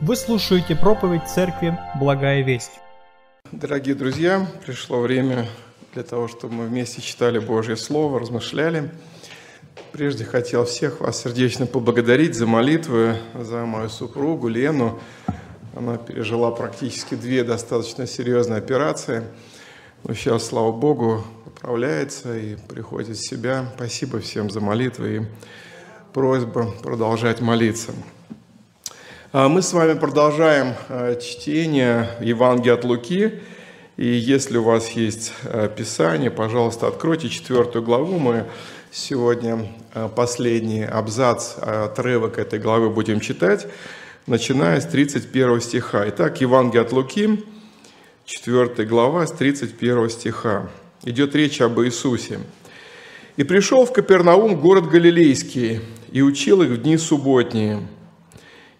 Вы слушаете проповедь Церкви «Благая весть». Дорогие друзья, пришло время для того, чтобы мы вместе читали Божье Слово, размышляли. Прежде хотел всех вас сердечно поблагодарить за молитвы, за мою супругу Лену. Она пережила практически две достаточно серьезные операции. Но сейчас, слава Богу, управляется и приходит в себя. Спасибо всем за молитвы и просьба продолжать молиться. А мы с вами продолжаем э, чтение Евангелия от Луки. И если у вас есть э, Писание, пожалуйста, откройте четвертую главу. Мы сегодня э, последний абзац, отрывок этой главы будем читать, начиная с 31 стиха. Итак, Евангелие от Луки, 4 глава, с 31 стиха. Идет речь об Иисусе. «И пришел в Капернаум город Галилейский, и учил их в дни субботние»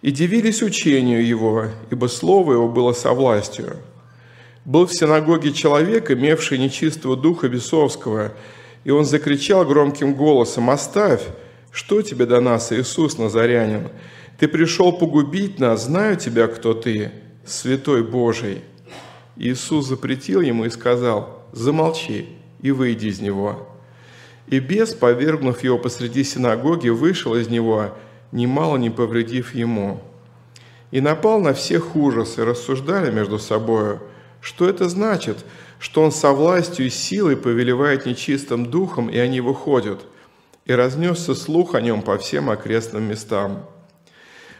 и дивились учению его, ибо слово его было со властью. Был в синагоге человек, имевший нечистого духа бесовского, и он закричал громким голосом, «Оставь! Что тебе до нас, Иисус Назарянин? Ты пришел погубить нас, знаю тебя, кто ты, святой Божий». Иисус запретил ему и сказал, «Замолчи и выйди из него». И бес, повергнув его посреди синагоги, вышел из него – немало не повредив ему. И напал на всех ужас, и рассуждали между собою, что это значит, что он со властью и силой повелевает нечистым духом, и они выходят. И разнесся слух о нем по всем окрестным местам.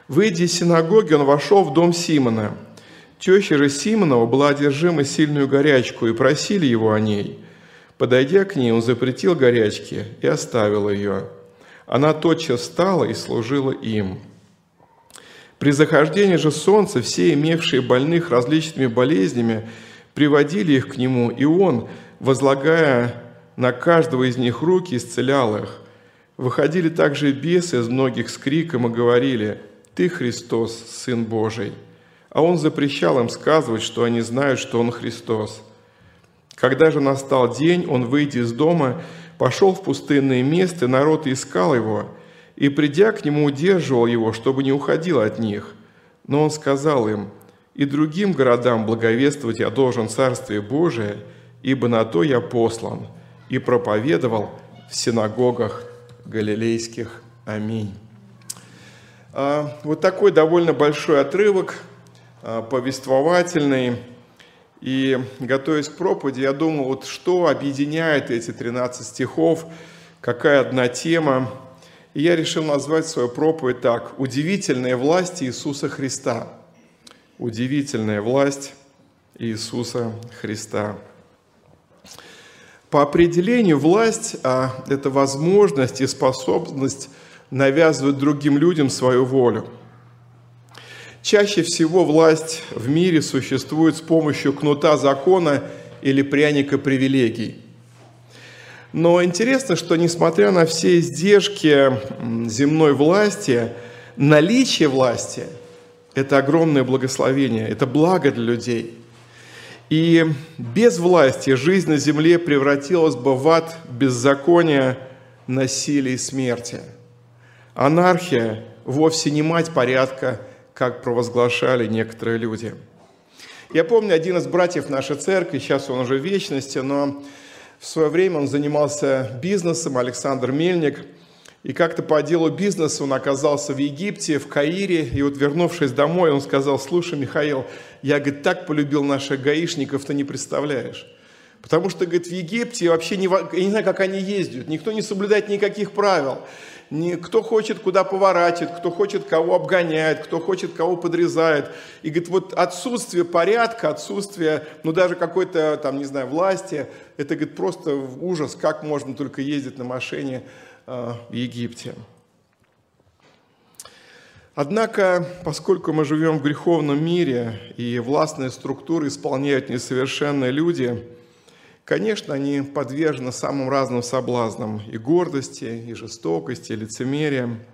Выйдя из синагоги, он вошел в дом Симона. Теща же Симонова была одержима сильную горячку, и просили его о ней. Подойдя к ней, он запретил горячке и оставил ее. Она тотчас встала и служила им. При захождении же солнца все имевшие больных различными болезнями приводили их к нему, и он, возлагая на каждого из них руки, исцелял их. Выходили также бесы из многих с криком и говорили «Ты Христос, Сын Божий». А он запрещал им сказывать, что они знают, что он Христос. Когда же настал день, он, выйдя из дома, пошел в пустынное место, народ искал его, и, придя к нему, удерживал его, чтобы не уходил от них. Но он сказал им, «И другим городам благовествовать я должен Царствие Божие, ибо на то я послан». И проповедовал в синагогах галилейских. Аминь. А, вот такой довольно большой отрывок, а, повествовательный, и готовясь к проповеди, я думал, вот что объединяет эти 13 стихов, какая одна тема. И я решил назвать свою проповедь так «Удивительная власть Иисуса Христа». Удивительная власть Иисуса Христа. По определению власть а, – это возможность и способность навязывать другим людям свою волю – Чаще всего власть в мире существует с помощью кнута закона или пряника привилегий. Но интересно, что несмотря на все издержки земной власти, наличие власти – это огромное благословение, это благо для людей. И без власти жизнь на земле превратилась бы в ад беззакония, насилия и смерти. Анархия вовсе не мать порядка – как провозглашали некоторые люди. Я помню, один из братьев нашей церкви, сейчас он уже в вечности, но в свое время он занимался бизнесом, Александр Мельник, и как-то по делу бизнеса он оказался в Египте, в Каире, и вот вернувшись домой, он сказал, слушай, Михаил, я, говорит, так полюбил наших гаишников, ты не представляешь. Потому что, говорит, в Египте вообще не, я не знаю, как они ездят, никто не соблюдает никаких правил кто хочет куда поворачивает, кто хочет кого обгоняет, кто хочет кого подрезает. И говорит, вот отсутствие порядка, отсутствие, ну даже какой-то там, не знаю, власти, это, говорит, просто ужас, как можно только ездить на машине э, в Египте. Однако, поскольку мы живем в греховном мире и властные структуры исполняют несовершенные люди – Конечно, они подвержены самым разным соблазнам и гордости, и жестокости, и лицемерия.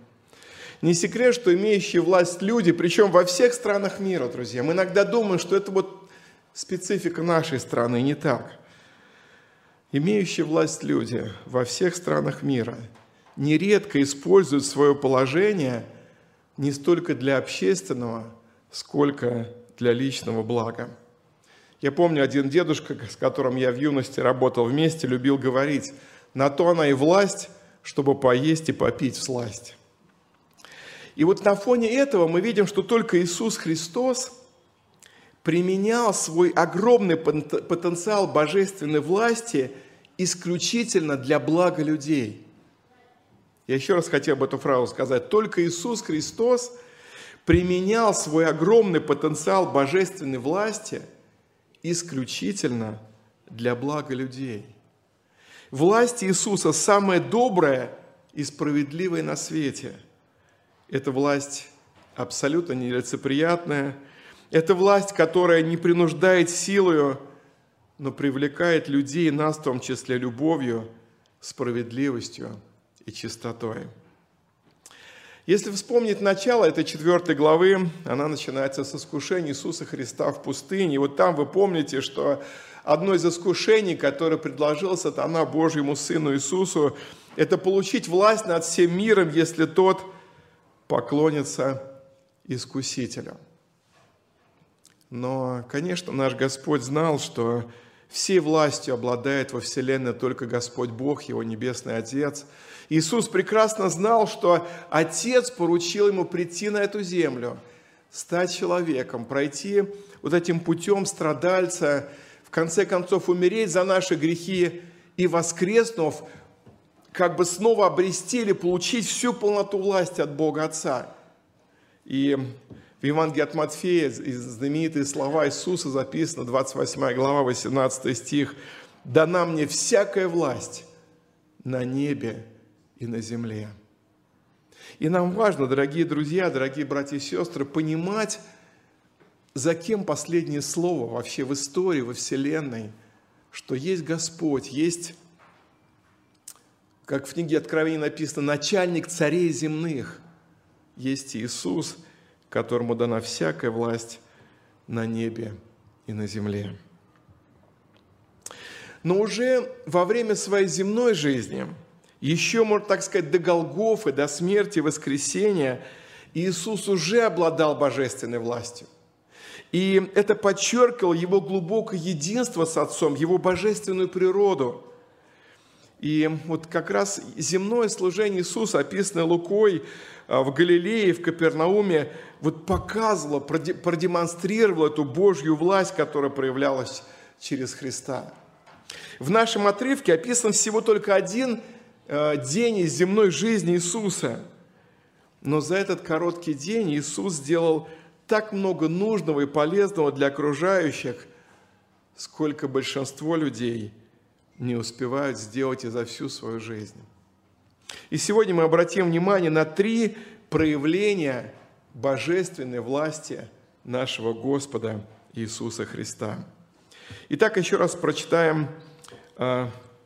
Не секрет, что имеющие власть люди, причем во всех странах мира, друзья, мы иногда думаем, что это вот специфика нашей страны, не так. Имеющие власть люди во всех странах мира нередко используют свое положение не столько для общественного, сколько для личного блага. Я помню, один дедушка, с которым я в юности работал вместе, любил говорить, на то она и власть, чтобы поесть и попить в сласть. И вот на фоне этого мы видим, что только Иисус Христос применял свой огромный потенциал божественной власти исключительно для блага людей. Я еще раз хотел бы эту фразу сказать. Только Иисус Христос применял свой огромный потенциал божественной власти исключительно для блага людей. Власть Иисуса самая добрая и справедливая на свете – это власть абсолютно нелицеприятная. Это власть, которая не принуждает силою, но привлекает людей, нас в том числе любовью, справедливостью и чистотой. Если вспомнить начало этой четвертой главы, она начинается с искушения Иисуса Христа в пустыне. И вот там вы помните, что одно из искушений, которое предложил сатана Божьему Сыну Иисусу, это получить власть над всем миром, если тот – поклонится искусителю. Но, конечно, наш Господь знал, что всей властью обладает во Вселенной только Господь Бог, Его Небесный Отец. Иисус прекрасно знал, что Отец поручил Ему прийти на эту землю, стать человеком, пройти вот этим путем страдальца, в конце концов умереть за наши грехи и воскреснув, как бы снова обрести или получить всю полноту власти от Бога Отца. И в Евангелии от Матфея знаменитые слова Иисуса записаны, 28 глава, 18 стих. «Дана мне всякая власть на небе и на земле». И нам важно, дорогие друзья, дорогие братья и сестры, понимать, за кем последнее слово вообще в истории, во Вселенной, что есть Господь, есть как в книге Откровения написано, начальник царей земных. Есть Иисус, которому дана всякая власть на небе и на земле. Но уже во время своей земной жизни, еще, можно так сказать, до Голгофы, до смерти, воскресения, Иисус уже обладал божественной властью. И это подчеркивало его глубокое единство с Отцом, его божественную природу – и вот как раз земное служение Иисуса, описанное Лукой а, в Галилее, в Капернауме, вот показывало, продемонстрировало эту Божью власть, которая проявлялась через Христа. В нашем отрывке описан всего только один день из земной жизни Иисуса. Но за этот короткий день Иисус сделал так много нужного и полезного для окружающих, сколько большинство людей – не успевают сделать и за всю свою жизнь. И сегодня мы обратим внимание на три проявления божественной власти нашего Господа Иисуса Христа. Итак, еще раз прочитаем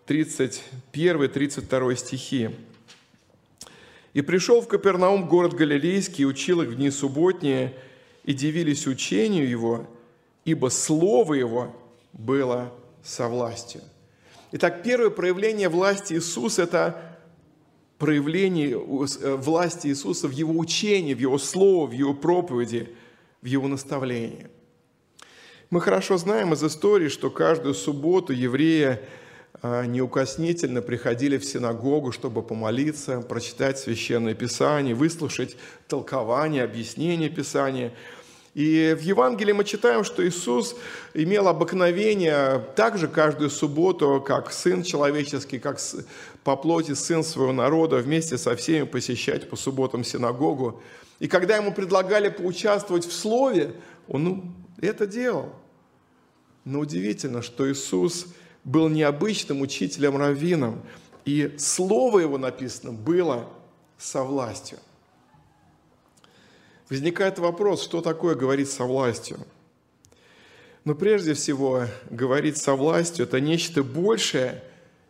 31-32 а, стихи. «И пришел в Капернаум город Галилейский, учил их в дни субботние, и дивились учению его, ибо слово его было со властью». Итак, первое проявление власти Иисуса – это проявление э, власти Иисуса в Его учении, в Его Слове, в Его проповеди, в Его наставлении. Мы хорошо знаем из истории, что каждую субботу евреи неукоснительно приходили в синагогу, чтобы помолиться, прочитать Священное Писание, выслушать толкование, объяснение Писания – и в Евангелии мы читаем, что Иисус имел обыкновение также каждую субботу, как Сын человеческий, как по плоти Сын своего народа, вместе со всеми посещать по субботам синагогу. И когда ему предлагали поучаствовать в Слове, он ну, это делал. Но удивительно, что Иисус был необычным учителем-раввином, и Слово его написано было со властью. Возникает вопрос, что такое говорить со властью? Но прежде всего, говорить со властью – это нечто большее,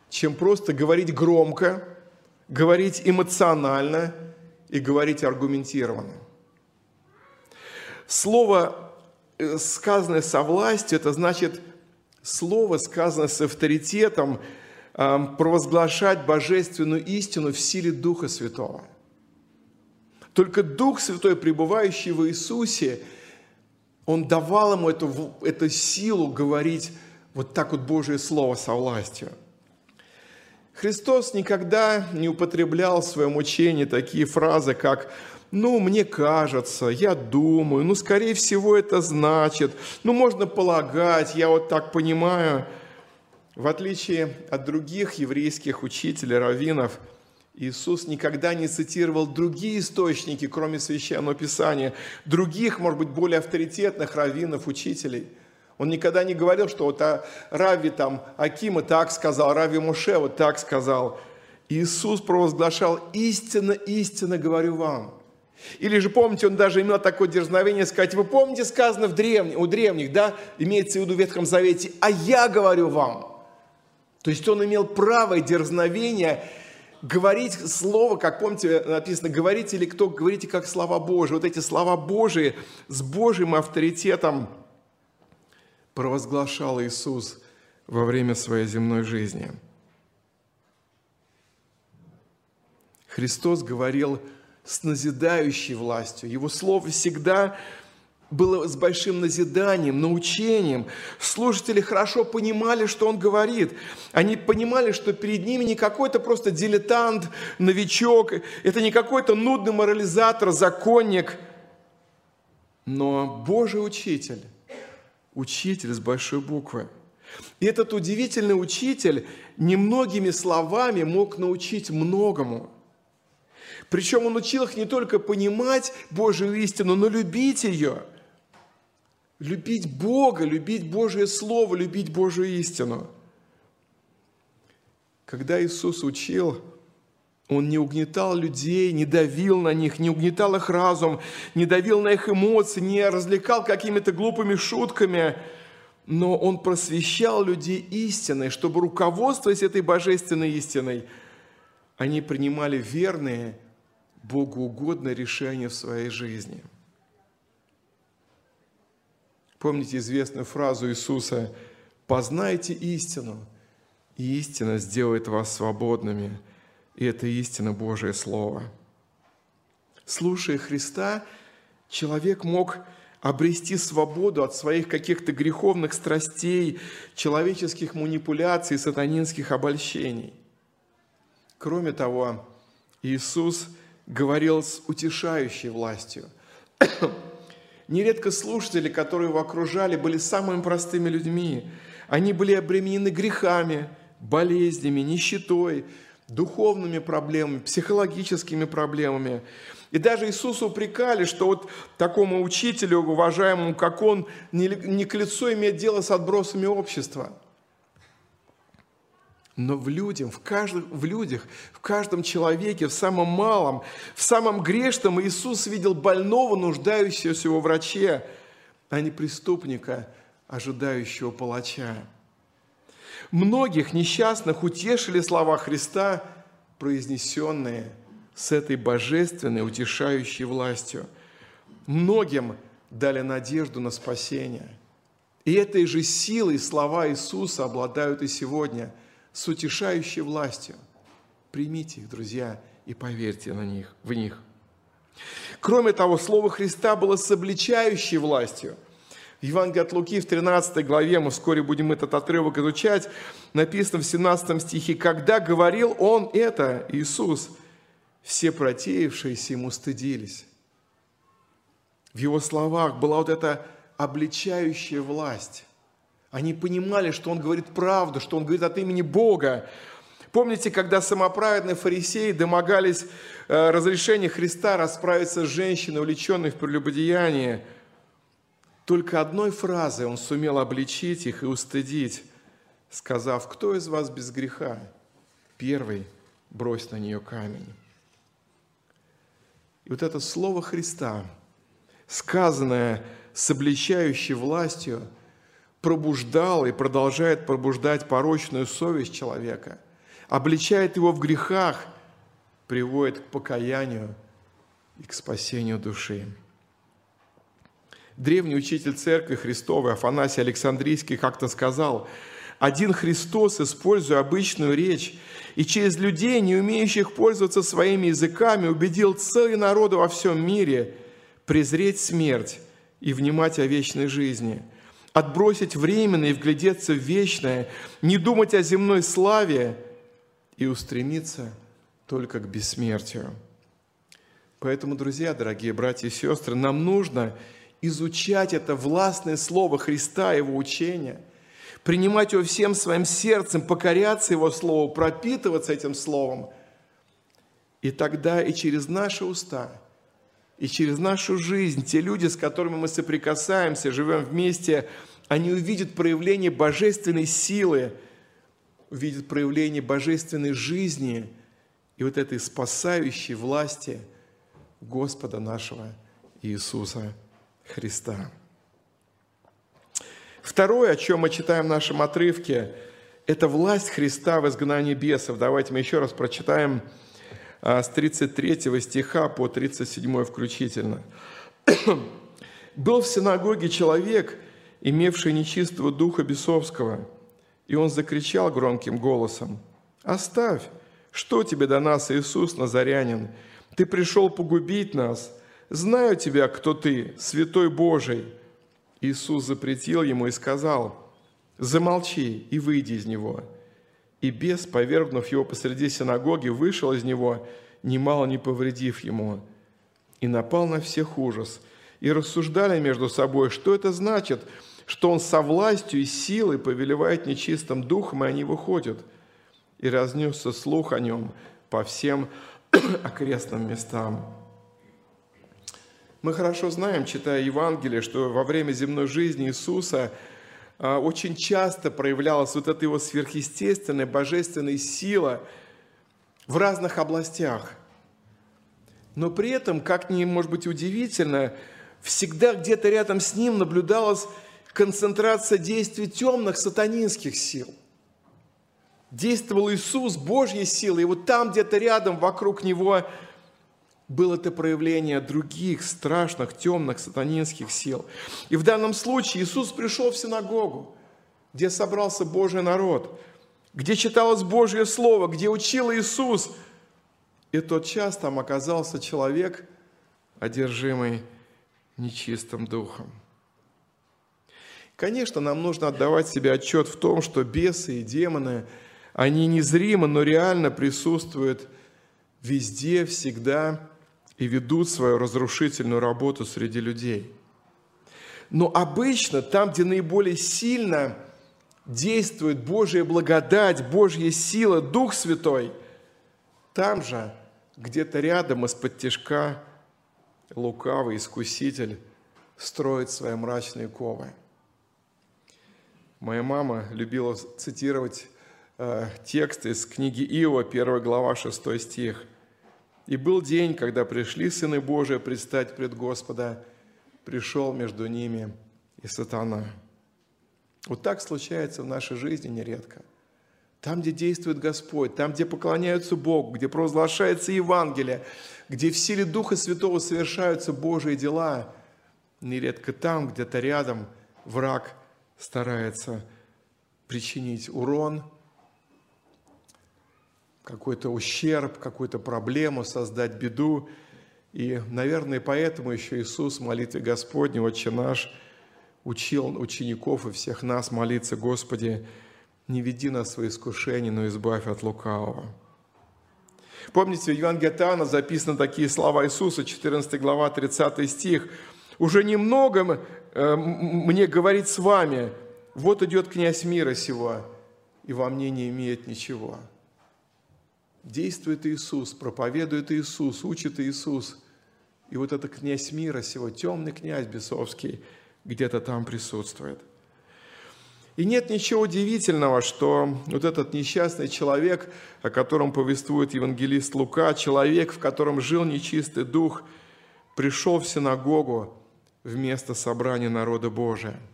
чем просто говорить громко, говорить эмоционально и говорить аргументированно. Слово, э, сказанное со властью, это значит слово, сказанное с авторитетом, провозглашать божественную истину в силе Духа Святого – только Дух Святой, пребывающий в Иисусе, Он давал ему эту, эту силу говорить вот так вот Божье Слово со властью. Христос никогда не употреблял в своем учении такие фразы, как «ну, мне кажется», «я думаю», «ну, скорее всего, это значит», «ну, можно полагать», «я вот так понимаю». В отличие от других еврейских учителей, раввинов, Иисус никогда не цитировал другие источники, кроме Священного Писания, других, может быть, более авторитетных раввинов, учителей – он никогда не говорил, что вот а, Рави там Акима так сказал, Рави Муше вот так сказал. Иисус провозглашал «истинно, истинно говорю вам». Или же, помните, он даже имел такое дерзновение сказать, вы помните, сказано в древних, у древних, да, имеется в виду в Ветхом Завете, а я говорю вам. То есть он имел право и дерзновение говорить слово, как помните, написано, говорите или кто, говорите как слова Божии. Вот эти слова Божии с Божьим авторитетом – провозглашал Иисус во время своей земной жизни. Христос говорил с назидающей властью. Его слово всегда было с большим назиданием, научением. Слушатели хорошо понимали, что он говорит. Они понимали, что перед ними не какой-то просто дилетант, новичок, это не какой-то нудный морализатор, законник, но Божий учитель, учитель с большой буквы. И этот удивительный учитель немногими словами мог научить многому. Причем он учил их не только понимать Божию истину, но любить ее. Любить Бога, любить Божие Слово, любить Божию истину. Когда Иисус учил, он не угнетал людей, не давил на них, не угнетал их разум, не давил на их эмоции, не развлекал какими-то глупыми шутками, но он просвещал людей истиной, чтобы, руководствуясь этой божественной истиной, они принимали верные, богоугодные решения в своей жизни. Помните известную фразу Иисуса «Познайте истину, и истина сделает вас свободными» и это истина Божие Слово. Слушая Христа, человек мог обрести свободу от своих каких-то греховных страстей, человеческих манипуляций, сатанинских обольщений. Кроме того, Иисус говорил с утешающей властью. Нередко слушатели, которые его окружали, были самыми простыми людьми. Они были обременены грехами, болезнями, нищетой, духовными проблемами, психологическими проблемами. И даже Иисуса упрекали, что вот такому учителю, уважаемому, как он, не, к лицу иметь дело с отбросами общества. Но в, людях, в, каждом, в людях, в каждом человеке, в самом малом, в самом грешном Иисус видел больного, нуждающегося во враче, а не преступника, ожидающего палача. Многих несчастных утешили слова Христа, произнесенные с этой божественной, утешающей властью. Многим дали надежду на спасение. И этой же силой слова Иисуса обладают и сегодня с утешающей властью. Примите их, друзья, и поверьте на них, в них. Кроме того, Слово Христа было с обличающей властью – в Евангелии от Луки в 13 главе, мы вскоре будем этот отрывок изучать, написано в 17 стихе, «Когда говорил Он это, Иисус, все протеявшиеся Ему стыдились». В Его словах была вот эта обличающая власть. Они понимали, что Он говорит правду, что Он говорит от имени Бога. Помните, когда самоправедные фарисеи домогались э, разрешения Христа расправиться с женщиной, увлеченной в прелюбодеянии – только одной фразой он сумел обличить их и устыдить, сказав, кто из вас без греха? Первый брось на нее камень. И вот это слово Христа, сказанное с обличающей властью, пробуждало и продолжает пробуждать порочную совесть человека, обличает его в грехах, приводит к покаянию и к спасению души. Древний учитель церкви Христовой Афанасий Александрийский как-то сказал, один Христос, используя обычную речь и через людей, не умеющих пользоваться своими языками, убедил целые народы во всем мире презреть смерть и внимать о вечной жизни, отбросить временное и вглядеться в вечное, не думать о земной славе и устремиться только к бессмертию. Поэтому, друзья, дорогие братья и сестры, нам нужно изучать это властное слово Христа, Его учение, принимать его всем своим сердцем, покоряться Его Слову, пропитываться этим Словом. И тогда и через наши уста, и через нашу жизнь те люди, с которыми мы соприкасаемся, живем вместе, они увидят проявление божественной силы, увидят проявление божественной жизни и вот этой спасающей власти – Господа нашего Иисуса Христа. Второе, о чем мы читаем в нашем отрывке, это власть Христа в изгнании бесов. Давайте мы еще раз прочитаем с 33 стиха по 37 включительно. «Был в синагоге человек, имевший нечистого духа бесовского, и он закричал громким голосом, «Оставь, что тебе до нас, Иисус Назарянин? Ты пришел погубить нас. Знаю тебя, кто ты, святой Божий». Иисус запретил ему и сказал, «Замолчи и выйди из него». И бес, повергнув его посреди синагоги, вышел из него, немало не повредив ему. И напал на всех ужас. И рассуждали между собой, что это значит, что он со властью и силой повелевает нечистым духом, и они выходят. И разнесся слух о нем по всем окрестным местам. Мы хорошо знаем, читая Евангелие, что во время земной жизни Иисуса очень часто проявлялась вот эта его сверхъестественная, божественная сила в разных областях. Но при этом, как ни может быть удивительно, всегда где-то рядом с ним наблюдалась концентрация действий темных сатанинских сил – действовал Иисус, Божьей силой, и вот там где-то рядом, вокруг Него, было это проявление других страшных, темных, сатанинских сил. И в данном случае Иисус пришел в синагогу, где собрался Божий народ, где читалось Божье Слово, где учил Иисус. И тот час там оказался человек, одержимый нечистым духом. Конечно, нам нужно отдавать себе отчет в том, что бесы и демоны – они незримо, но реально присутствуют везде, всегда и ведут свою разрушительную работу среди людей. Но обычно там, где наиболее сильно действует Божья благодать, Божья сила, Дух Святой, там же, где-то рядом из-под тяжка, лукавый искуситель строит свои мрачные ковы. Моя мама любила цитировать Э, текст из книги Иова, 1 глава, 6 стих. «И был день, когда пришли сыны Божии предстать пред Господа, пришел между ними и сатана». Вот так случается в нашей жизни нередко. Там, где действует Господь, там, где поклоняются Богу, где провозглашается Евангелие, где в силе Духа Святого совершаются Божьи дела, нередко там, где-то рядом, враг старается причинить урон – какой-то ущерб, какую-то проблему, создать беду. И, наверное, поэтому еще Иисус в молитве Господней, Отче наш, учил учеников и всех нас молиться, Господи, не веди нас в свои искушения, но избавь от лукавого. Помните, в Евангелии от Иоанна записаны такие слова Иисуса, 14 глава, 30 стих. «Уже немного э, мне говорить с вами, вот идет князь мира сего, и во мне не имеет ничего». Действует Иисус, проповедует Иисус, учит Иисус. И вот этот князь мира сего, темный князь бесовский, где-то там присутствует. И нет ничего удивительного, что вот этот несчастный человек, о котором повествует евангелист Лука, человек, в котором жил нечистый дух, пришел в синагогу вместо собрания народа Божия –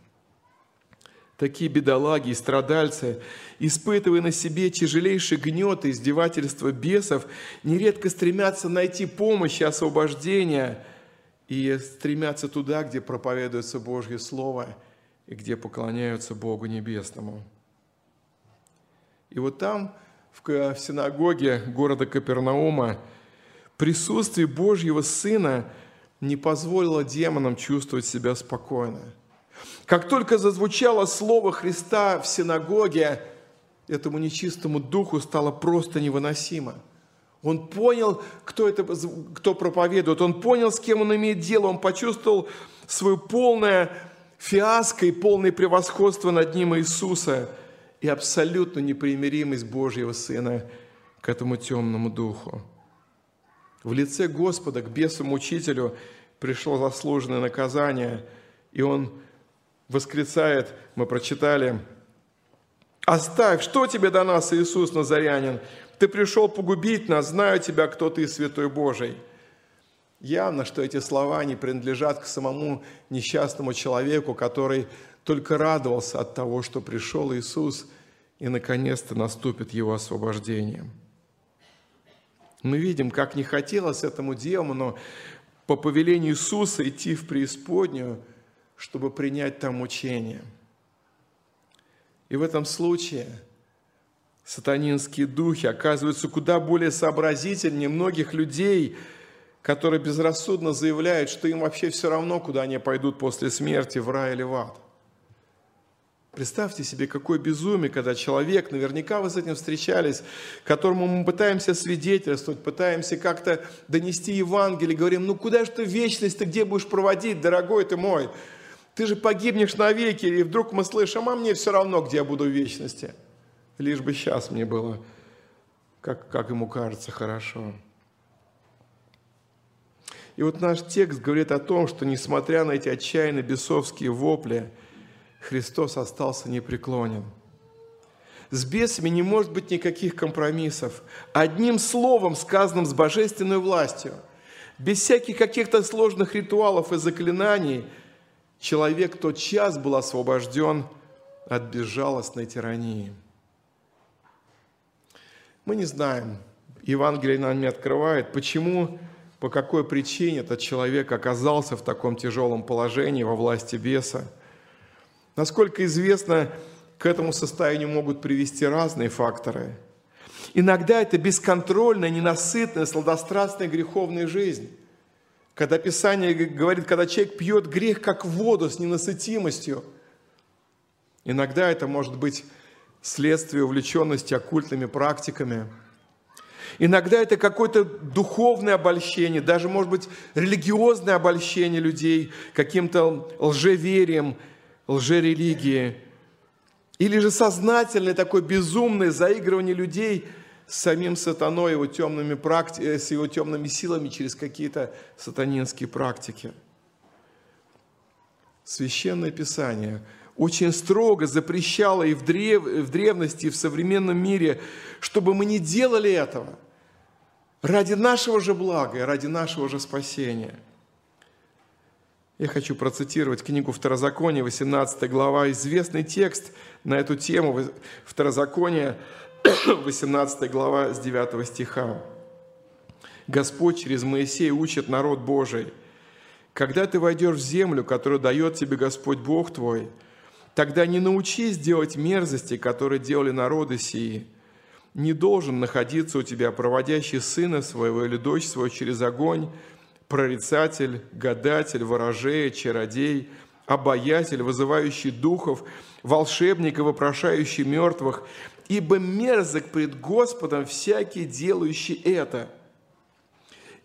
Такие бедолаги и страдальцы, испытывая на себе тяжелейший гнет и издевательство бесов, нередко стремятся найти помощь и освобождение, и стремятся туда, где проповедуется Божье Слово и где поклоняются Богу Небесному. И вот там, в синагоге города Капернаума, присутствие Божьего Сына не позволило демонам чувствовать себя спокойно. Как только зазвучало слово Христа в синагоге, этому нечистому духу стало просто невыносимо. Он понял, кто, это, кто проповедует, он понял, с кем он имеет дело, он почувствовал свое полное фиаско и полное превосходство над ним Иисуса и абсолютную непримиримость Божьего Сына к этому темному духу. В лице Господа к бесу-мучителю пришло заслуженное наказание, и он восклицает, мы прочитали, «Оставь, что тебе до нас, Иисус Назарянин? Ты пришел погубить нас, знаю тебя, кто ты, Святой Божий». Явно, что эти слова не принадлежат к самому несчастному человеку, который только радовался от того, что пришел Иисус, и наконец-то наступит его освобождение. Мы видим, как не хотелось этому демону по повелению Иисуса идти в преисподнюю, чтобы принять там учение. И в этом случае сатанинские духи оказываются куда более сообразительнее многих людей, которые безрассудно заявляют, что им вообще все равно, куда они пойдут после смерти, в рай или в ад. Представьте себе, какое безумие, когда человек, наверняка вы с этим встречались, которому мы пытаемся свидетельствовать, пытаемся как-то донести Евангелие, говорим, ну куда же ты вечность, ты где будешь проводить, дорогой ты мой? Ты же погибнешь навеки, и вдруг мы слышим, а мне все равно, где я буду в вечности. Лишь бы сейчас мне было, как, как ему кажется, хорошо. И вот наш текст говорит о том, что несмотря на эти отчаянно бесовские вопли – Христос остался непреклонен. С бесами не может быть никаких компромиссов. Одним словом, сказанным с божественной властью, без всяких каких-то сложных ритуалов и заклинаний, человек тот час был освобожден от безжалостной тирании. Мы не знаем, Евангелие нам не открывает, почему, по какой причине этот человек оказался в таком тяжелом положении во власти беса – Насколько известно, к этому состоянию могут привести разные факторы. Иногда это бесконтрольная, ненасытная, сладострастная греховная жизнь. Когда Писание говорит, когда человек пьет грех как воду с ненасытимостью. Иногда это может быть следствие увлеченности оккультными практиками. Иногда это какое-то духовное обольщение, даже, может быть, религиозное обольщение людей каким-то лжеверием, лжерелигии, или же сознательное такое безумное заигрывание людей с самим сатаной, его темными практи... Э, с его темными силами через какие-то сатанинские практики. Священное Писание очень строго запрещало и в, древ... в древности, и в современном мире, чтобы мы не делали этого ради нашего же блага и ради нашего же спасения – я хочу процитировать книгу Второзакония, 18 глава, известный текст на эту тему, Второзаконие, 18 глава с 9 стиха. Господь через Моисея учит народ Божий. Когда ты войдешь в землю, которую дает тебе Господь Бог твой, тогда не научись делать мерзости, которые делали народы сии. Не должен находиться у тебя проводящий сына своего или дочь свою через огонь, прорицатель, гадатель, ворожея, чародей, обаятель, вызывающий духов, волшебник и вопрошающий мертвых, ибо мерзок пред Господом всякий, делающий это.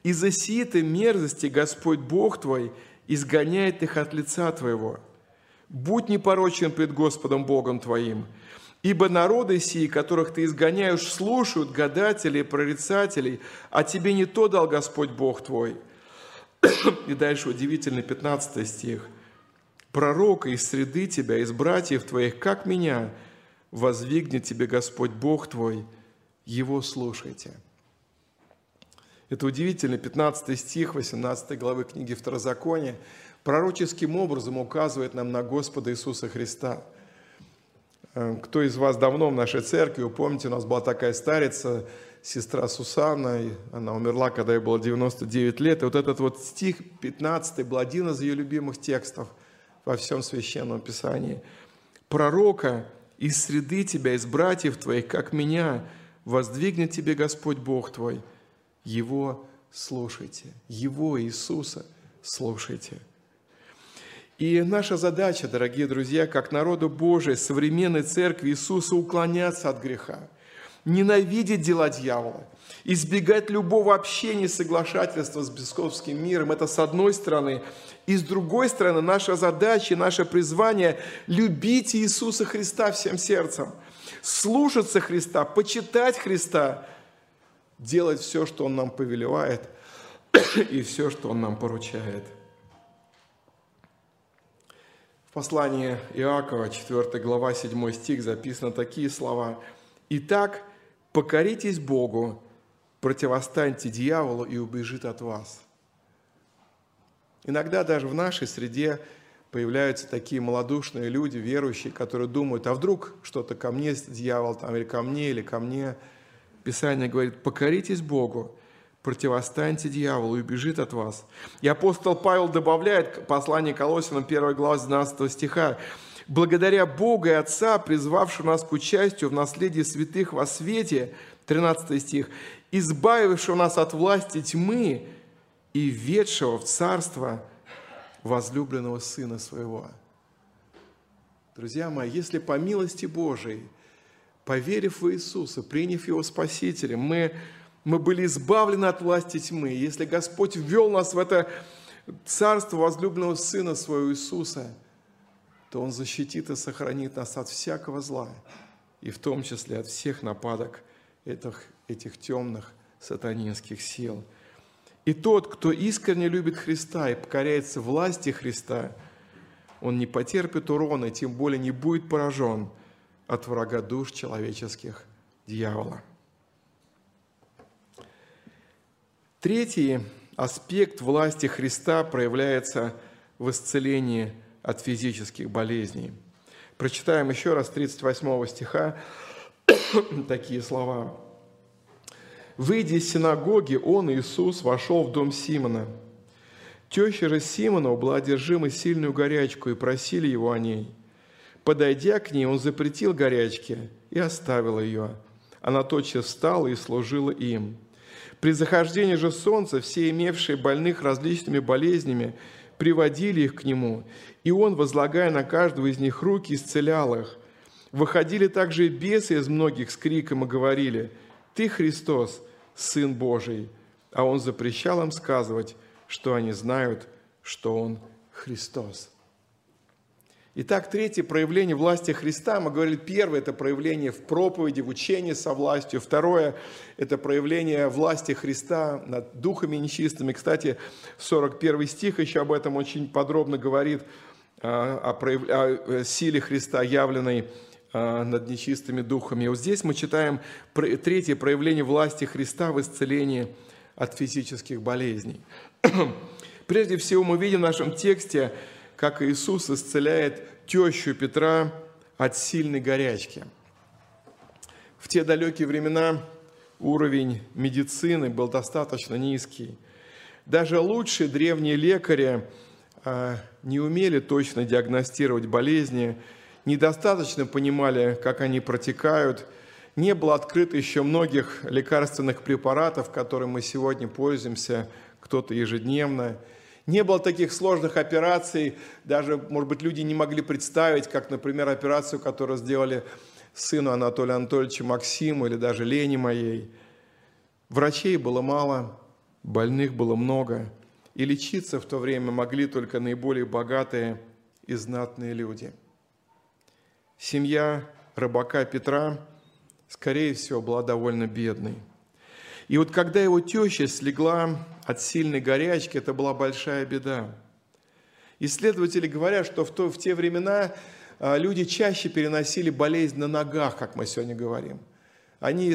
Из-за сиитой мерзости Господь Бог твой изгоняет их от лица твоего. Будь непорочен пред Господом Богом твоим, ибо народы сии, которых ты изгоняешь, слушают гадателей и прорицателей, а тебе не то дал Господь Бог твой – и дальше удивительный 15 стих. «Пророка из среды тебя, из братьев твоих, как меня, воздвигнет тебе Господь Бог твой, его слушайте». Это удивительный 15 стих 18 главы книги Второзакония пророческим образом указывает нам на Господа Иисуса Христа. Э, кто из вас давно в нашей церкви, вы помните, у нас была такая старица, сестра Сусанна, она умерла, когда ей было 99 лет. И вот этот вот стих 15 был один из ее любимых текстов во всем Священном Писании. «Пророка из среды тебя, из братьев твоих, как меня, воздвигнет тебе Господь Бог твой. Его слушайте, Его Иисуса слушайте. И наша задача, дорогие друзья, как народу Божией, современной церкви Иисуса, уклоняться от греха, ненавидеть дела дьявола, избегать любого общения, соглашательства с бесковским миром. Это с одной стороны. И с другой стороны, наша задача, наше призвание – любить Иисуса Христа всем сердцем, слушаться Христа, почитать Христа, делать все, что Он нам повелевает, и все, что Он нам поручает – в послании Иакова, 4 глава, 7 стих, записаны такие слова. «Итак, покоритесь Богу, противостаньте дьяволу и убежит от вас». Иногда даже в нашей среде появляются такие малодушные люди, верующие, которые думают, а вдруг что-то ко мне, дьявол там, или ко мне, или ко мне. Писание говорит, покоритесь Богу, противостаньте дьяволу и убежит от вас. И апостол Павел добавляет послание Колосинам 1 глава 12 стиха, «Благодаря Богу и Отца, призвавшего нас к участию в наследии святых во свете», 13 стих, «избавившего нас от власти тьмы и ведшего в царство возлюбленного Сына Своего». Друзья мои, если по милости Божией, поверив в Иисуса, приняв Его Спасителем, мы мы были избавлены от власти тьмы. Если Господь ввел нас в это царство возлюбленного Сына Своего Иисуса, то Он защитит и сохранит нас от всякого зла, и в том числе от всех нападок этих, этих темных сатанинских сил. И тот, кто искренне любит Христа и покоряется власти Христа, он не потерпит урона, тем более не будет поражен от врага душ человеческих дьявола. Третий аспект власти Христа проявляется в исцелении от физических болезней. Прочитаем еще раз 38 стиха такие слова. «Выйдя из синагоги, он, Иисус, вошел в дом Симона. Теща же Симона была одержима сильную горячку, и просили его о ней. Подойдя к ней, он запретил горячке и оставил ее. Она тотчас встала и служила им. При захождении же солнца все имевшие больных различными болезнями приводили их к нему, и он, возлагая на каждого из них руки, исцелял их. Выходили также и бесы из многих с криком и говорили, «Ты Христос, Сын Божий!» А он запрещал им сказывать, что они знают, что он Христос. Итак, третье проявление власти Христа, мы говорили, первое – это проявление в проповеди, в учении со властью. Второе – это проявление власти Христа над духами нечистыми. Кстати, 41 стих еще об этом очень подробно говорит, а, о, прояв... о силе Христа, явленной а, над нечистыми духами. И вот здесь мы читаем третье проявление власти Христа в исцелении от физических болезней. Прежде всего мы видим в нашем тексте – как Иисус исцеляет тещу Петра от сильной горячки. В те далекие времена уровень медицины был достаточно низкий. Даже лучшие древние лекари а, не умели точно диагностировать болезни, недостаточно понимали, как они протекают. Не было открыто еще многих лекарственных препаратов, которыми мы сегодня пользуемся, кто-то ежедневно – не было таких сложных операций, даже, может быть, люди не могли представить, как, например, операцию, которую сделали сыну Анатолия Анатольевича Максиму или даже Лене моей. Врачей было мало, больных было много, и лечиться в то время могли только наиболее богатые и знатные люди. Семья рыбака Петра, скорее всего, была довольно бедной. И вот когда его теща слегла от сильной горячки, это была большая беда. Исследователи говорят, что в, то, в те времена а, люди чаще переносили болезнь на ногах, как мы сегодня говорим. Они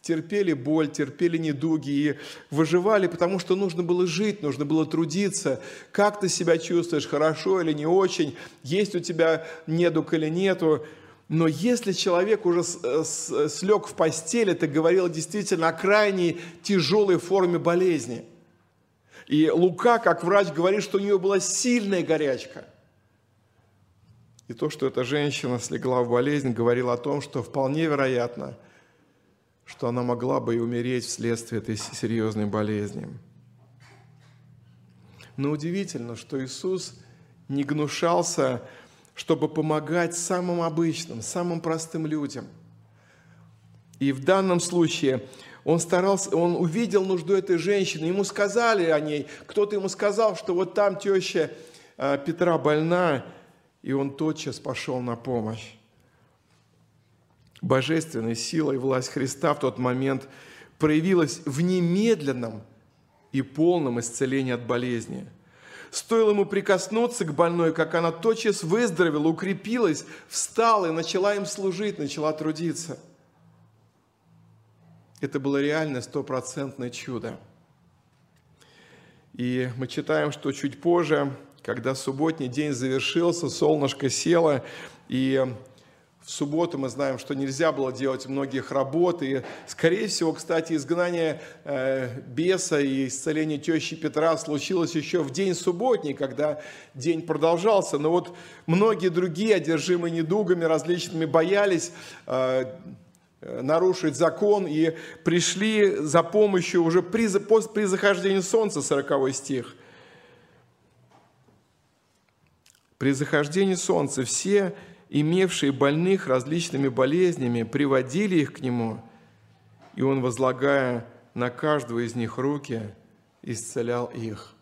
терпели боль, терпели недуги и выживали, потому что нужно было жить, нужно было трудиться. Как ты себя чувствуешь, хорошо или не очень, есть у тебя недуг или нету. Но если человек уже слег в постель, это говорило действительно о крайней тяжелой форме болезни – и Лука, как врач, говорит, что у нее была сильная горячка. И то, что эта женщина слегла в болезнь, говорило о том, что вполне вероятно, что она могла бы и умереть вследствие этой серьезной болезни. Но удивительно, что Иисус не гнушался, чтобы помогать самым обычным, самым простым людям. И в данном случае он старался, он увидел нужду этой женщины, ему сказали о ней, кто-то ему сказал, что вот там теща а, Петра больна, и он тотчас пошел на помощь. Божественная сила и власть Христа в тот момент проявилась в немедленном и полном исцелении от болезни. Стоило ему прикоснуться к больной, как она тотчас выздоровела, укрепилась, встала и начала им служить, начала трудиться. Это было реально стопроцентное чудо. И мы читаем, что чуть позже, когда субботний день завершился, солнышко село, и в субботу мы знаем, что нельзя было делать многих работ. И, скорее всего, кстати, изгнание э, беса и исцеление тещи Петра случилось еще в день субботний, когда день продолжался. Но вот многие другие, одержимые недугами различными, боялись э, нарушить закон и пришли за помощью уже при, при захождении солнца, 40 стих. При захождении солнца все имевшие больных различными болезнями, приводили их к Нему, и Он, возлагая на каждого из них руки, исцелял их.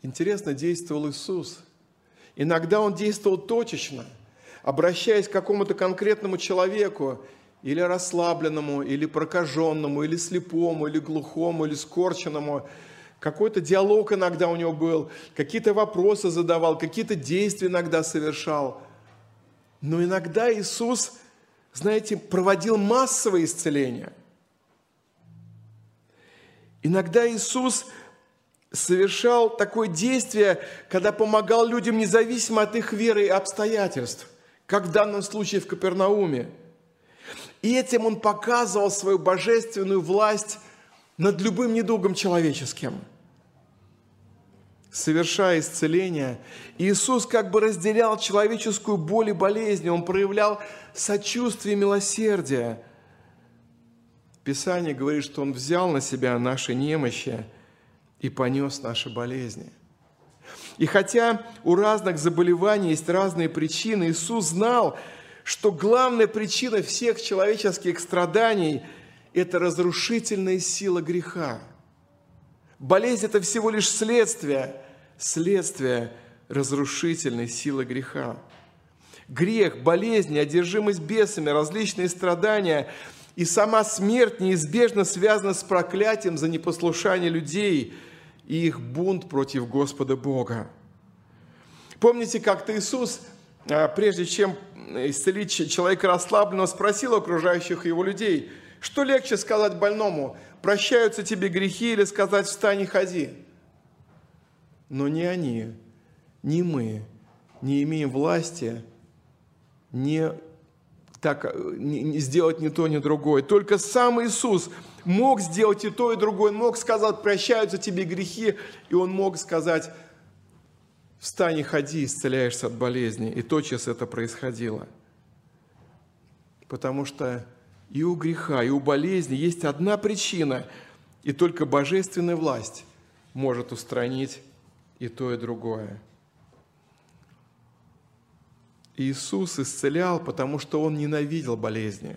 Интересно действовал Иисус. Иногда Он действовал точечно, обращаясь к какому-то конкретному человеку, или расслабленному, или прокаженному, или слепому, или глухому, или скорченному – какой-то диалог иногда у него был, какие-то вопросы задавал, какие-то действия иногда совершал. Но иногда Иисус, знаете, проводил массовое исцеление. Иногда Иисус совершал такое действие, когда помогал людям независимо от их веры и обстоятельств, как в данном случае в Капернауме. И этим он показывал свою божественную власть над любым недугом человеческим – совершая исцеление, Иисус как бы разделял человеческую боль и болезнь, Он проявлял сочувствие и милосердие. Писание говорит, что Он взял на себя наши немощи и понес наши болезни. И хотя у разных заболеваний есть разные причины, Иисус знал, что главная причина всех человеческих страданий – это разрушительная сила греха – Болезнь – это всего лишь следствие, следствие разрушительной силы греха. Грех, болезни, одержимость бесами, различные страдания и сама смерть неизбежно связана с проклятием за непослушание людей и их бунт против Господа Бога. Помните, как-то Иисус, а, прежде чем исцелить человека расслабленного, спросил окружающих его людей, что легче сказать больному – прощаются тебе грехи или сказать «встань и ходи». Но ни они, ни мы не имеем власти не, так, не сделать ни то, ни другое. Только сам Иисус мог сделать и то, и другое. Он мог сказать «прощаются тебе грехи», и Он мог сказать «встань и ходи, исцеляешься от болезни». И тотчас это происходило. Потому что и у греха, и у болезни есть одна причина, и только божественная власть может устранить и то, и другое. Иисус исцелял, потому что Он ненавидел болезни.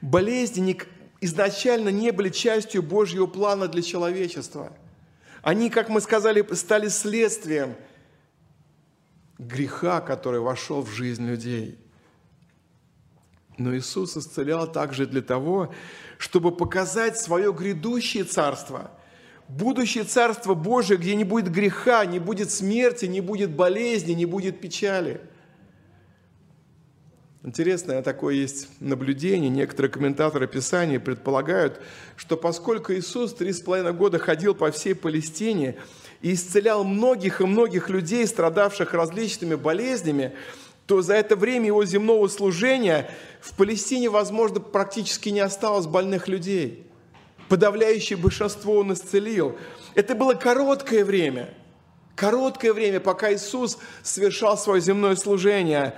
Болезни изначально не были частью Божьего плана для человечества. Они, как мы сказали, стали следствием греха, который вошел в жизнь людей – но Иисус исцелял также для того, чтобы показать свое грядущее царство, будущее царство Божие, где не будет греха, не будет смерти, не будет болезни, не будет печали. Интересное такое есть наблюдение. Некоторые комментаторы Писания предполагают, что поскольку Иисус три с половиной года ходил по всей Палестине и исцелял многих и многих людей, страдавших различными болезнями, то за это время его земного служения в Палестине, возможно, практически не осталось больных людей. Подавляющее большинство он исцелил. Это было короткое время. Короткое время, пока Иисус совершал свое земное служение.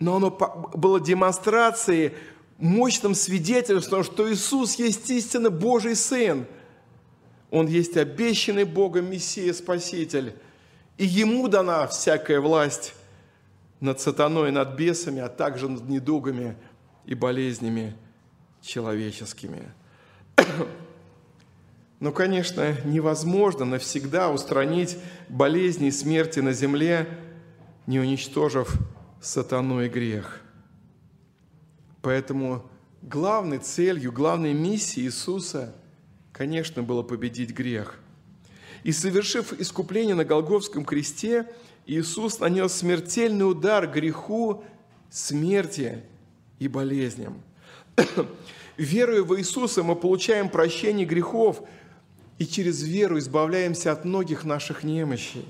Но оно было демонстрацией, мощным свидетельством, что Иисус есть истинно Божий Сын. Он есть обещанный Богом Мессия Спаситель, и Ему дана всякая власть над сатаной, над бесами, а также над недугами и болезнями человеческими. Но, конечно, невозможно навсегда устранить болезни и смерти на земле, не уничтожив сатану и грех. Поэтому главной целью, главной миссией Иисуса, конечно, было победить грех. И совершив искупление на Голговском кресте, Иисус нанес смертельный удар греху, смерти и болезням. Веруя в Иисуса, мы получаем прощение грехов и через веру избавляемся от многих наших немощей.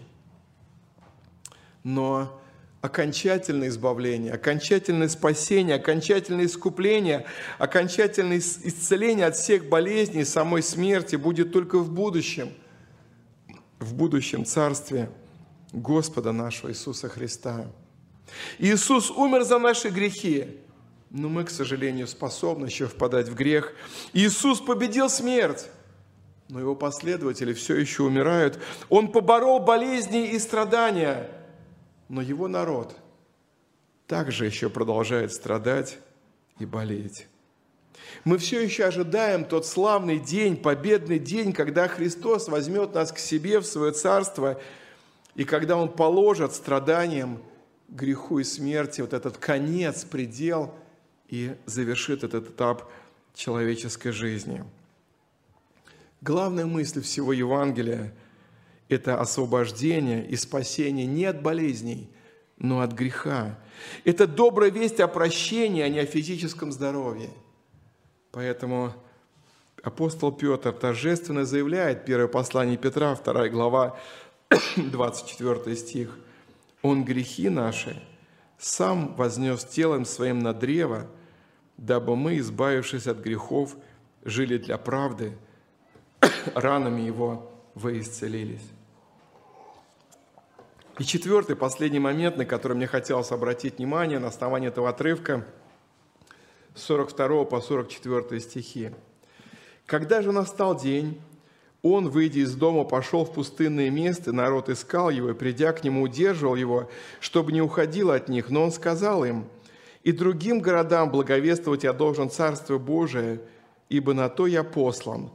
Но окончательное избавление, окончательное спасение, окончательное искупление, окончательное исцеление от всех болезней, самой смерти будет только в будущем, в будущем Царстве Господа нашего Иисуса Христа. Иисус умер за наши грехи, но мы, к сожалению, способны еще впадать в грех. Иисус победил смерть, но его последователи все еще умирают. Он поборол болезни и страдания – но его народ также еще продолжает страдать и болеть. Мы все еще ожидаем тот славный день, победный день, когда Христос возьмет нас к себе в свое царство, и когда Он положит страданиям, греху и смерти вот этот конец, предел, и завершит этот этап человеческой жизни. Главная мысль всего Евангелия – это освобождение и спасение не от болезней, но от греха. Это добрая весть о прощении, а не о физическом здоровье. Поэтому апостол Петр торжественно заявляет, первое послание Петра, 2 глава, 24 стих, «Он грехи наши сам вознес телом своим на древо, дабы мы, избавившись от грехов, жили для правды, ранами Его вы исцелились». И четвертый, последний момент, на который мне хотелось обратить внимание на основании этого отрывка, с 42 по 44 стихи. «Когда же настал день, он, выйдя из дома, пошел в пустынное место, народ искал его, и, придя к нему, удерживал его, чтобы не уходил от них. Но он сказал им, «И другим городам благовествовать я должен Царство Божие, ибо на то я послан».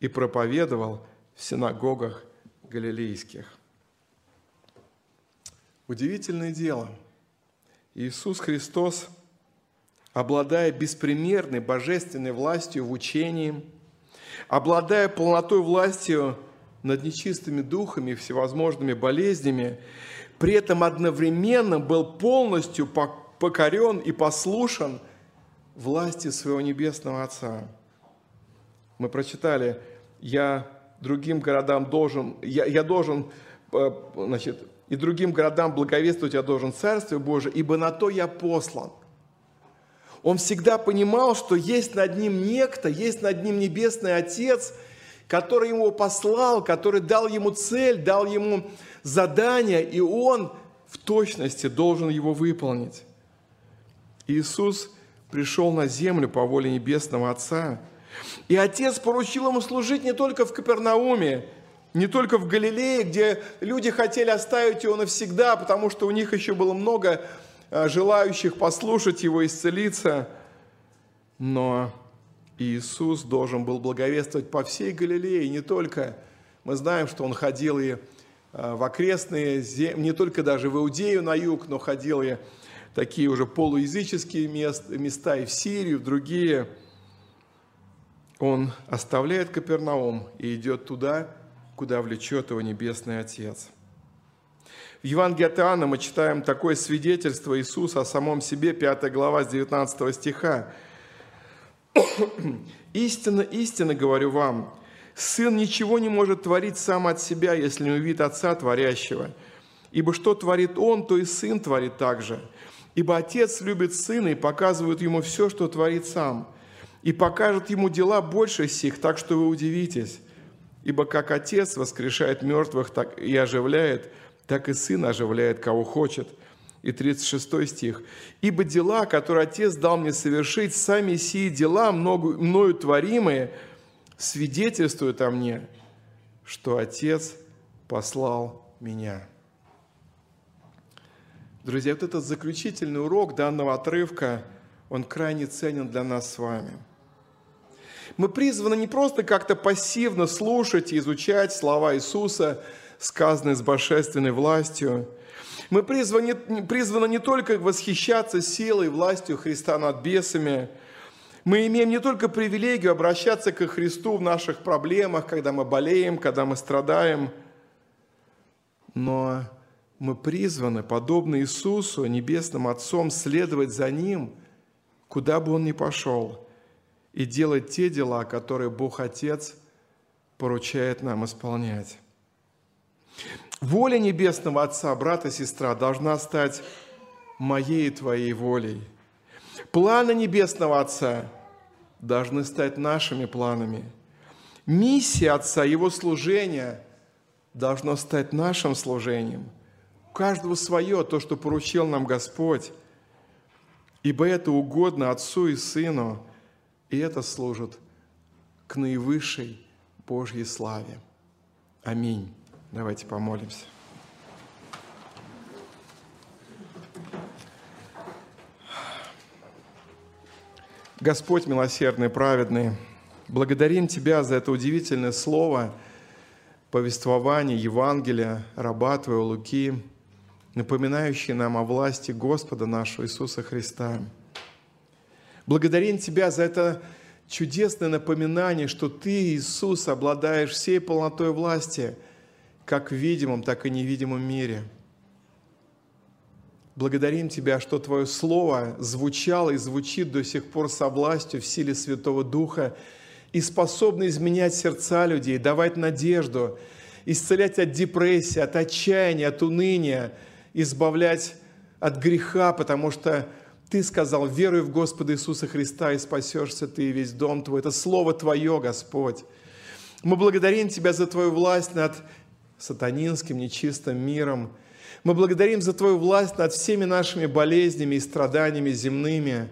И проповедовал в синагогах галилейских. Удивительное дело. Иисус Христос, обладая беспримерной божественной властью в учении, обладая полнотой властью над нечистыми духами и всевозможными болезнями, при этом одновременно был полностью покорен и послушан власти своего Небесного Отца. Мы прочитали, я другим городам должен, я, я должен э, значит, и другим городам благовествовать я должен Царствие Божие, ибо на то я послан. Он всегда понимал, что есть над ним некто, есть над ним Небесный Отец, который его послал, который дал ему цель, дал ему задание, и он в точности должен его выполнить. Иисус пришел на землю по воле Небесного Отца, и Отец поручил ему служить не только в Капернауме, не только в Галилее, где люди хотели оставить его навсегда, потому что у них еще было много э, желающих послушать его, исцелиться. Но Иисус должен был благовествовать по всей Галилее, не только. Мы знаем, что он ходил и э, в окрестные земли, не только даже в Иудею на юг, но ходил и такие уже полуязыческие места, и в Сирию, в другие. Он оставляет Капернаум и идет туда, куда влечет его Небесный Отец. В Евангелии от Иоанна мы читаем такое свидетельство Иисуса о самом себе, 5 глава с 19 стиха. «Истинно, истинно говорю вам, Сын ничего не может творить сам от себя, если не увидит Отца Творящего. Ибо что творит Он, то и Сын творит также. Ибо Отец любит Сына и показывает Ему все, что творит Сам. И покажет Ему дела больше сих, так что вы удивитесь. Ибо как Отец воскрешает мертвых так и оживляет, так и Сын оживляет, кого хочет. И 36 стих. «Ибо дела, которые Отец дал мне совершить, сами сии дела, мною творимые, свидетельствуют о мне. что Отец послал меня. Друзья, вот этот заключительный урок данного отрывка, он крайне ценен для нас с вами. Мы призваны не просто как-то пассивно слушать и изучать слова Иисуса, сказанные с божественной властью. Мы призваны, призваны не только восхищаться силой и властью Христа над бесами, мы имеем не только привилегию обращаться к Христу в наших проблемах, когда мы болеем, когда мы страдаем, но мы призваны, подобно Иисусу, Небесным Отцом, следовать за Ним, куда бы Он ни пошел, и делать те дела, которые Бог Отец поручает нам исполнять. Воля Небесного Отца, брат и сестра, должна стать моей и твоей волей – Планы Небесного Отца должны стать нашими планами. Миссия Отца, Его служение должно стать нашим служением. У каждого свое, то, что поручил нам Господь. Ибо это угодно Отцу и Сыну, и это служит к наивысшей Божьей славе. Аминь. Давайте помолимся. Господь милосердный, праведный, благодарим Тебя за это удивительное слово, повествование Евангелия, раба Твоего Луки, напоминающее нам о власти Господа нашего Иисуса Христа. Благодарим Тебя за это чудесное напоминание, что Ты, Иисус, обладаешь всей полнотой власти, как в видимом, так и невидимом мире – Благодарим Тебя, что Твое Слово звучало и звучит до сих пор со властью в силе Святого Духа и способно изменять сердца людей, давать надежду, исцелять от депрессии, от отчаяния, от уныния, избавлять от греха, потому что Ты сказал, веруй в Господа Иисуса Христа, и спасешься Ты и весь дом Твой. Это Слово Твое, Господь. Мы благодарим Тебя за Твою власть над сатанинским, нечистым миром – мы благодарим за Твою власть над всеми нашими болезнями и страданиями земными.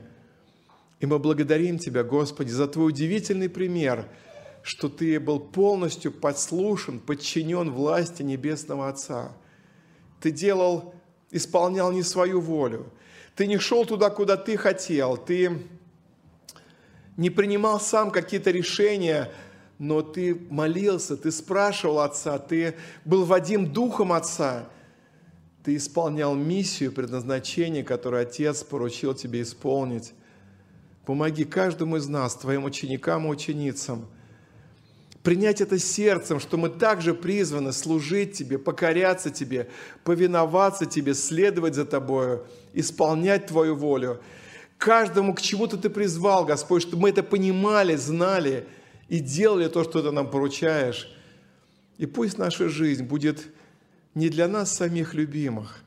И мы благодарим Тебя, Господи, за Твой удивительный пример, что Ты был полностью подслушан, подчинен власти Небесного Отца. Ты делал, исполнял не свою волю. Ты не шел туда, куда Ты хотел. Ты не принимал сам какие-то решения, но Ты молился, Ты спрашивал Отца, Ты был Вадим Духом Отца – ты исполнял миссию, предназначение, которое Отец поручил тебе исполнить. Помоги каждому из нас, твоим ученикам и ученицам, принять это сердцем, что мы также призваны служить Тебе, покоряться Тебе, повиноваться Тебе, следовать за Тобою, исполнять Твою волю. Каждому к чему-то Ты призвал, Господь, чтобы мы это понимали, знали и делали то, что Ты нам поручаешь. И пусть наша жизнь будет не для нас самих любимых,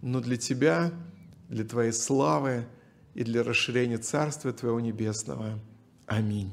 но для Тебя, для Твоей славы и для расширения Царствия Твоего Небесного. Аминь.